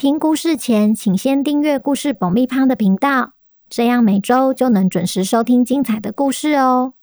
听故事前，请先订阅故事爆米花的频道，这样每周就能准时收听精彩的故事哦。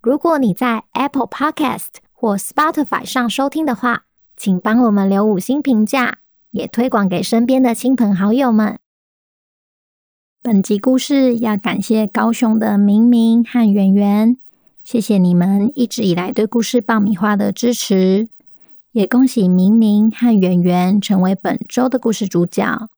如果你在 Apple Podcast 或 Spotify 上收听的话，请帮我们留五星评价，也推广给身边的亲朋好友们。本集故事要感谢高雄的明明和圆圆，谢谢你们一直以来对故事爆米花的支持。也恭喜明明和圆圆成为本周的故事主角。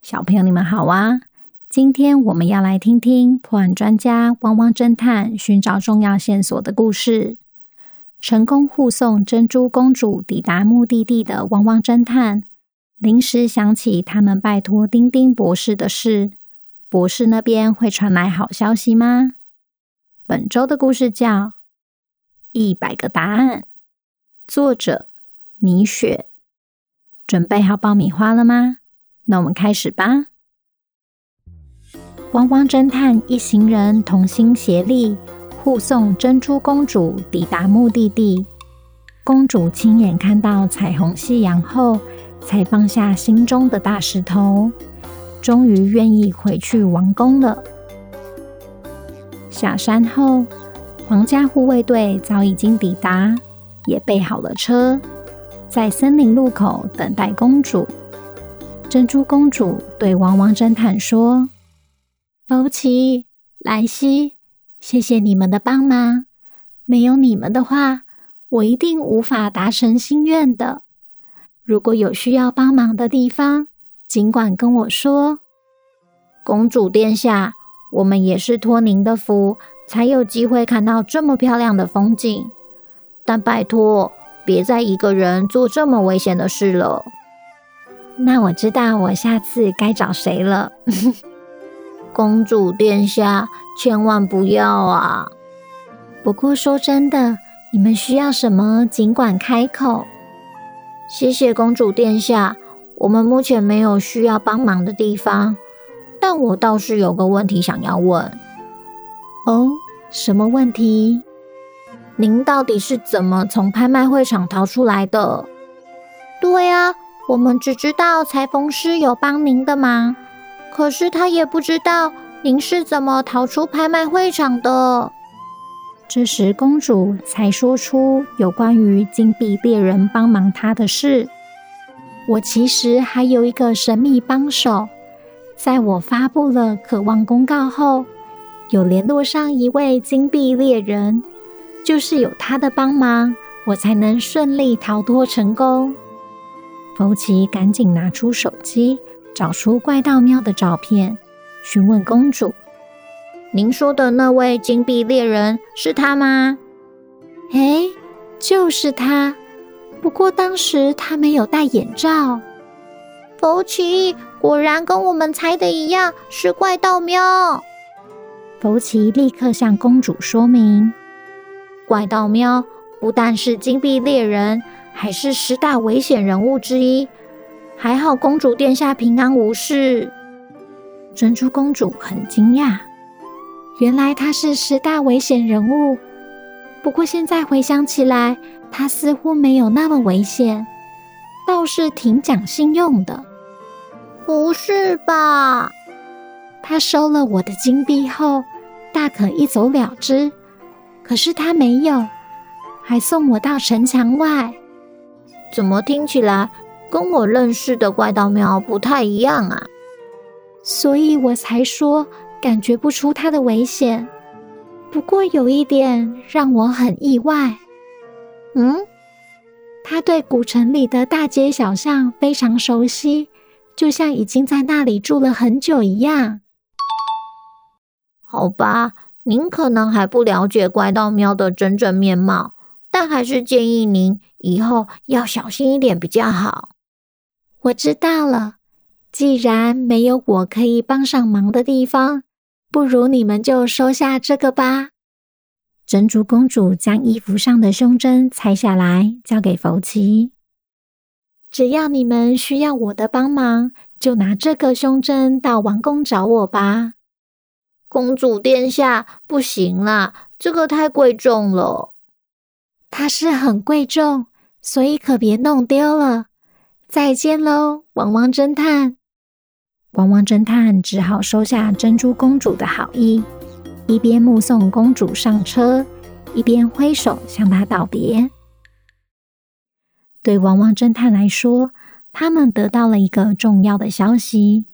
小朋友，你们好啊！今天我们要来听听破案专家汪汪侦探寻找重要线索的故事。成功护送珍珠公主抵达目的地的汪汪侦探，临时想起他们拜托丁丁博士的事。博士那边会传来好消息吗？本周的故事叫《一百个答案》。作者米雪，准备好爆米花了吗？那我们开始吧。汪汪侦探一行人同心协力，护送珍珠公主抵达目的地。公主亲眼看到彩虹夕阳后，才放下心中的大石头，终于愿意回去王宫了。下山后，皇家护卫队早已经抵达。也备好了车，在森林路口等待公主。珍珠公主对汪汪侦探说：“福奇、莱西，谢谢你们的帮忙。没有你们的话，我一定无法达成心愿的。如果有需要帮忙的地方，尽管跟我说。”公主殿下，我们也是托您的福，才有机会看到这么漂亮的风景。但拜托，别再一个人做这么危险的事了。那我知道，我下次该找谁了。公主殿下，千万不要啊！不过说真的，你们需要什么，尽管开口。谢谢公主殿下，我们目前没有需要帮忙的地方，但我倒是有个问题想要问。哦，什么问题？您到底是怎么从拍卖会场逃出来的？对啊，我们只知道裁缝师有帮您的忙，可是他也不知道您是怎么逃出拍卖会场的。这时，公主才说出有关于金币猎人帮忙她的事。我其实还有一个神秘帮手，在我发布了渴望公告后，有联络上一位金币猎人。就是有他的帮忙，我才能顺利逃脱成功。福奇赶紧拿出手机，找出怪盗喵的照片，询问公主：“您说的那位金币猎人是他吗？”“哎，就是他。不过当时他没有戴眼罩。”福奇果然跟我们猜的一样，是怪盗喵。福奇立刻向公主说明。怪盗喵不但是金币猎人，还是十大危险人物之一。还好公主殿下平安无事。珍珠公主很惊讶，原来他是十大危险人物。不过现在回想起来，他似乎没有那么危险，倒是挺讲信用的。不是吧？他收了我的金币后，大可一走了之。可是他没有，还送我到城墙外。怎么听起来跟我认识的怪盗喵不太一样啊？所以我才说感觉不出他的危险。不过有一点让我很意外。嗯，他对古城里的大街小巷非常熟悉，就像已经在那里住了很久一样。好吧。您可能还不了解怪盗喵的真正面貌，但还是建议您以后要小心一点比较好。我知道了，既然没有我可以帮上忙的地方，不如你们就收下这个吧。珍珠公主将衣服上的胸针拆下来，交给福奇。只要你们需要我的帮忙，就拿这个胸针到王宫找我吧。公主殿下，不行啦，这个太贵重了。它是很贵重，所以可别弄丢了。再见喽，汪汪侦探。汪汪侦探只好收下珍珠公主的好意，一边目送公主上车，一边挥手向她道别。对汪汪侦探来说，他们得到了一个重要的消息，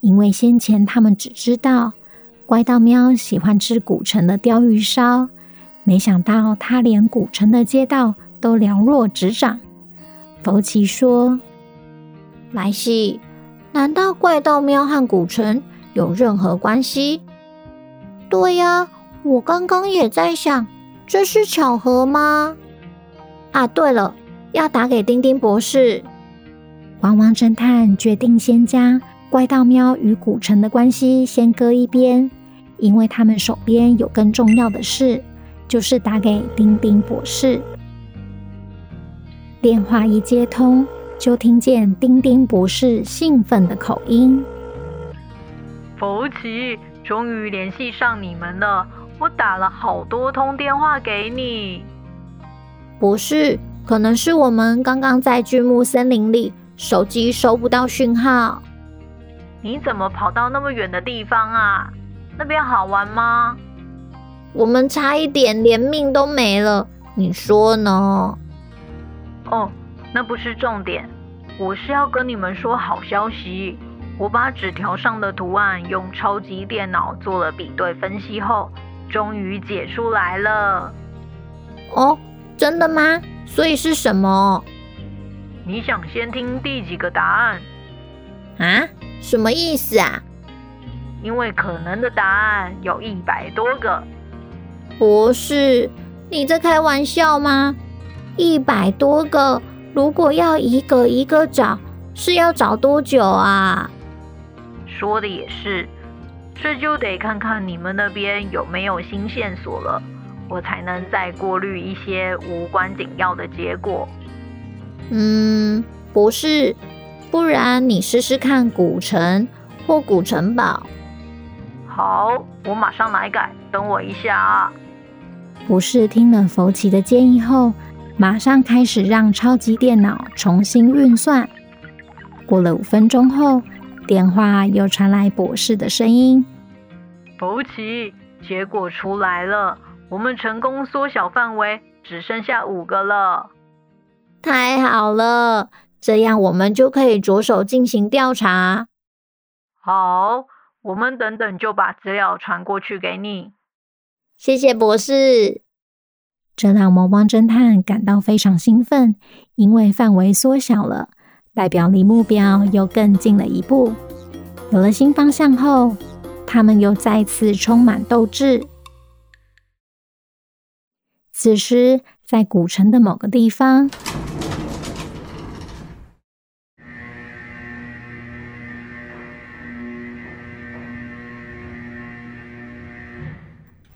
因为先前他们只知道怪盗喵喜欢吃古城的鯛鱼烧，没想到他连古城的街道都了若指掌。弗奇说：“莱西。”难道怪盗喵和古城有任何关系？对呀，我刚刚也在想，这是巧合吗？啊，对了，要打给丁丁博士。汪汪侦探决定先将怪盗喵与古城的关系先搁一边，因为他们手边有更重要的事，就是打给丁丁博士。电话一接通。就听见丁丁博士兴奋的口音：“福奇，终于联系上你们了！我打了好多通电话给你。博士，可能是我们刚刚在巨木森林里，手机收不到讯号。你怎么跑到那么远的地方啊？那边好玩吗？我们差一点连命都没了，你说呢？哦。”那不是重点，我是要跟你们说好消息。我把纸条上的图案用超级电脑做了比对分析后，终于解出来了。哦，真的吗？所以是什么？你想先听第几个答案？啊？什么意思啊？因为可能的答案有一百多个。博士，你在开玩笑吗？一百多个？如果要一个一个找，是要找多久啊？说的也是，这就得看看你们那边有没有新线索了，我才能再过滤一些无关紧要的结果。嗯，不是，不然你试试看古城或古城堡。好，我马上来改，等我一下啊。不是听了弗奇的建议后。马上开始让超级电脑重新运算。过了五分钟后，电话又传来博士的声音：“弗奇，结果出来了，我们成功缩小范围，只剩下五个了。太好了，这样我们就可以着手进行调查。好，我们等等就把资料传过去给你。谢谢博士。”这让汪汪侦探感到非常兴奋，因为范围缩小了，代表离目标又更近了一步。有了新方向后，他们又再次充满斗志。此时，在古城的某个地方。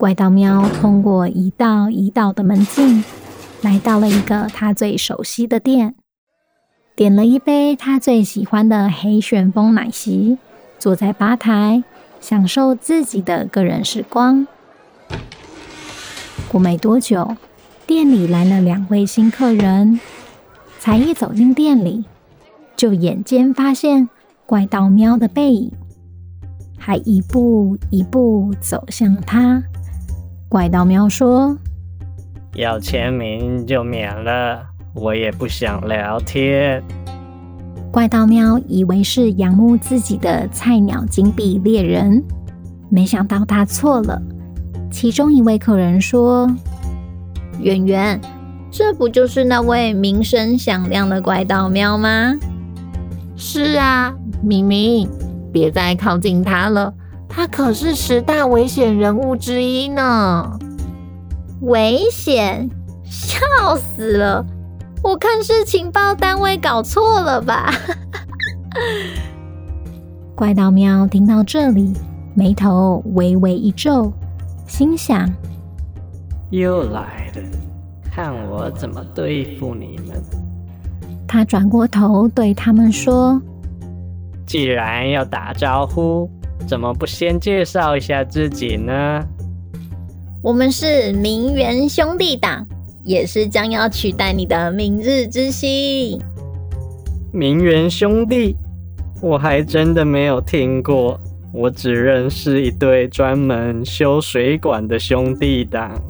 怪盗喵通过一道一道的门径，来到了一个他最熟悉的店，点了一杯他最喜欢的黑旋风奶昔，坐在吧台享受自己的个人时光。过没多久，店里来了两位新客人，才一走进店里，就眼尖发现怪盗喵的背影，还一步一步走向他。怪盗喵说：“要签名就免了，我也不想聊天。”怪盗喵以为是仰慕自己的菜鸟金币猎人，没想到他错了。其中一位客人说：“圆圆，这不就是那位名声响亮的怪盗喵吗？”“是啊，明明，别再靠近他了。”他可是十大危险人物之一呢！危险？笑死了！我看是情报单位搞错了吧？怪盗喵听到这里，眉头微微一皱，心想：又来了，看我怎么对付你们！他转过头对他们说：“既然要打招呼，怎么不先介绍一下自己呢？”我们是名媛兄弟党，也是将要取代你的明日之星。名媛兄弟，我还真的没有听过，我只认识一对专门修水管的兄弟党。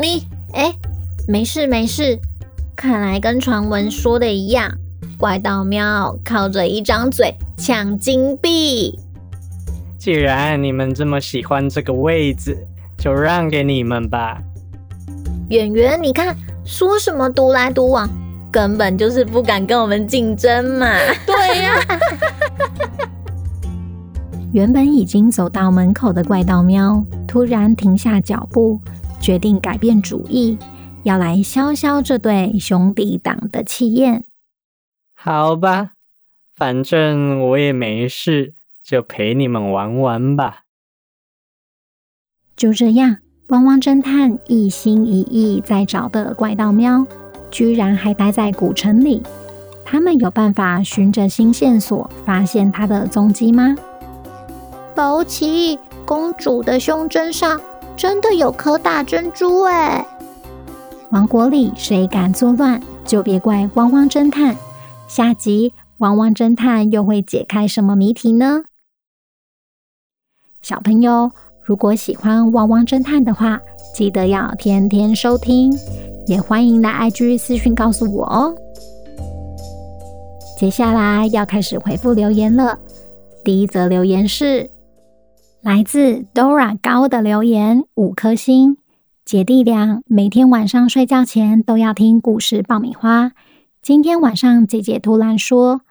你，哎，没事没事，看来跟传闻说的一样，怪盗喵靠着一张嘴抢金币。既然你们这么喜欢这个位置。就让给你们吧，圆圆，你看说什么独来独往，根本就是不敢跟我们竞争嘛。对呀、啊，原本已经走到门口的怪盗喵突然停下脚步，决定改变主意，要来消消这对兄弟党的气焰。好吧，反正我也没事，就陪你们玩玩吧。就这样，汪汪侦探一心一意在找的怪盗喵，居然还待在古城里。他们有办法循着新线索发现他的踪迹吗？宝奇，公主的胸针上真的有颗大珍珠哎！王国里谁敢作乱，就别怪汪汪侦探。下集汪汪侦探又会解开什么谜题呢？小朋友。如果喜欢汪汪侦探的话，记得要天天收听，也欢迎来 IG 私讯告诉我哦。接下来要开始回复留言了。第一则留言是来自 Dora 高的留言，五颗星。姐弟俩每天晚上睡觉前都要听故事爆米花。今天晚上姐姐突然说，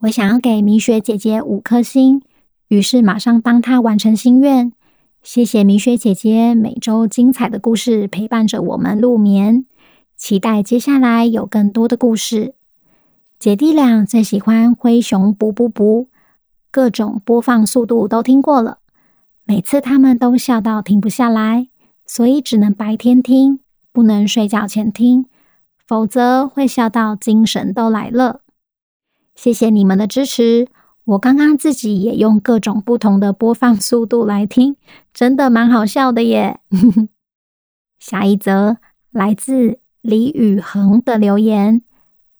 我想要给米雪姐姐五颗星，于是马上帮她完成心愿。谢谢米雪姐姐每周精彩的故事陪伴着我们入眠，期待接下来有更多的故事。姐弟俩最喜欢灰熊补补补，各种播放速度都听过了，每次他们都笑到停不下来，所以只能白天听，不能睡觉前听，否则会笑到精神都来了。谢谢你们的支持。我刚刚自己也用各种不同的播放速度来听，真的蛮好笑的耶。下一则来自李宇恒的留言，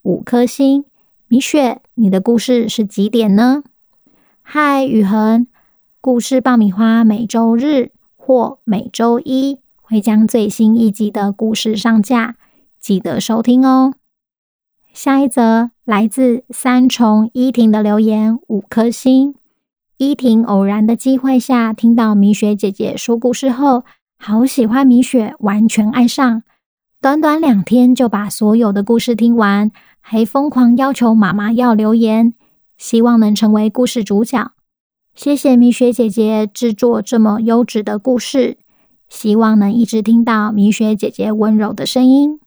五颗星。米雪，你的故事是几点呢？嗨，宇恒，故事爆米花每周日或每周一会将最新一集的故事上架，记得收听哦。下一则来自三重依婷的留言，五颗星。依婷偶然的机会下听到米雪姐姐说故事后，好喜欢米雪，完全爱上。短短两天就把所有的故事听完，还疯狂要求妈妈要留言，希望能成为故事主角。谢谢米雪姐姐制作这么优质的故事，希望能一直听到米雪姐姐温柔的声音。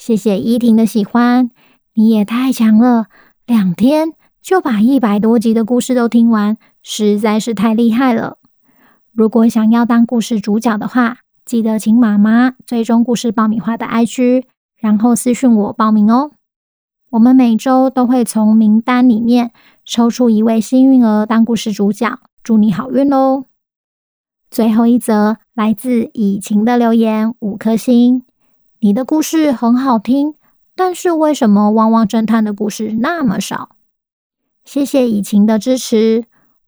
谢谢依婷的喜欢，你也太强了，两天就把一百多集的故事都听完，实在是太厉害了。如果想要当故事主角的话，记得请妈妈追踪故事爆米花的 IG，然后私讯我报名哦。我们每周都会从名单里面抽出一位幸运儿当故事主角，祝你好运哦。最后一则来自以晴的留言，五颗星。你的故事很好听，但是为什么汪汪侦探的故事那么少？谢谢以晴的支持。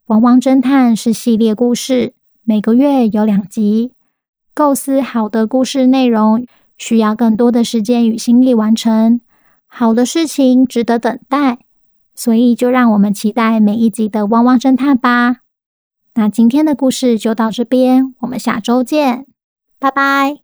汪汪侦探是系列故事，每个月有两集。构思好的故事内容需要更多的时间与心力完成。好的事情值得等待，所以就让我们期待每一集的汪汪侦探吧。那今天的故事就到这边，我们下周见，拜拜。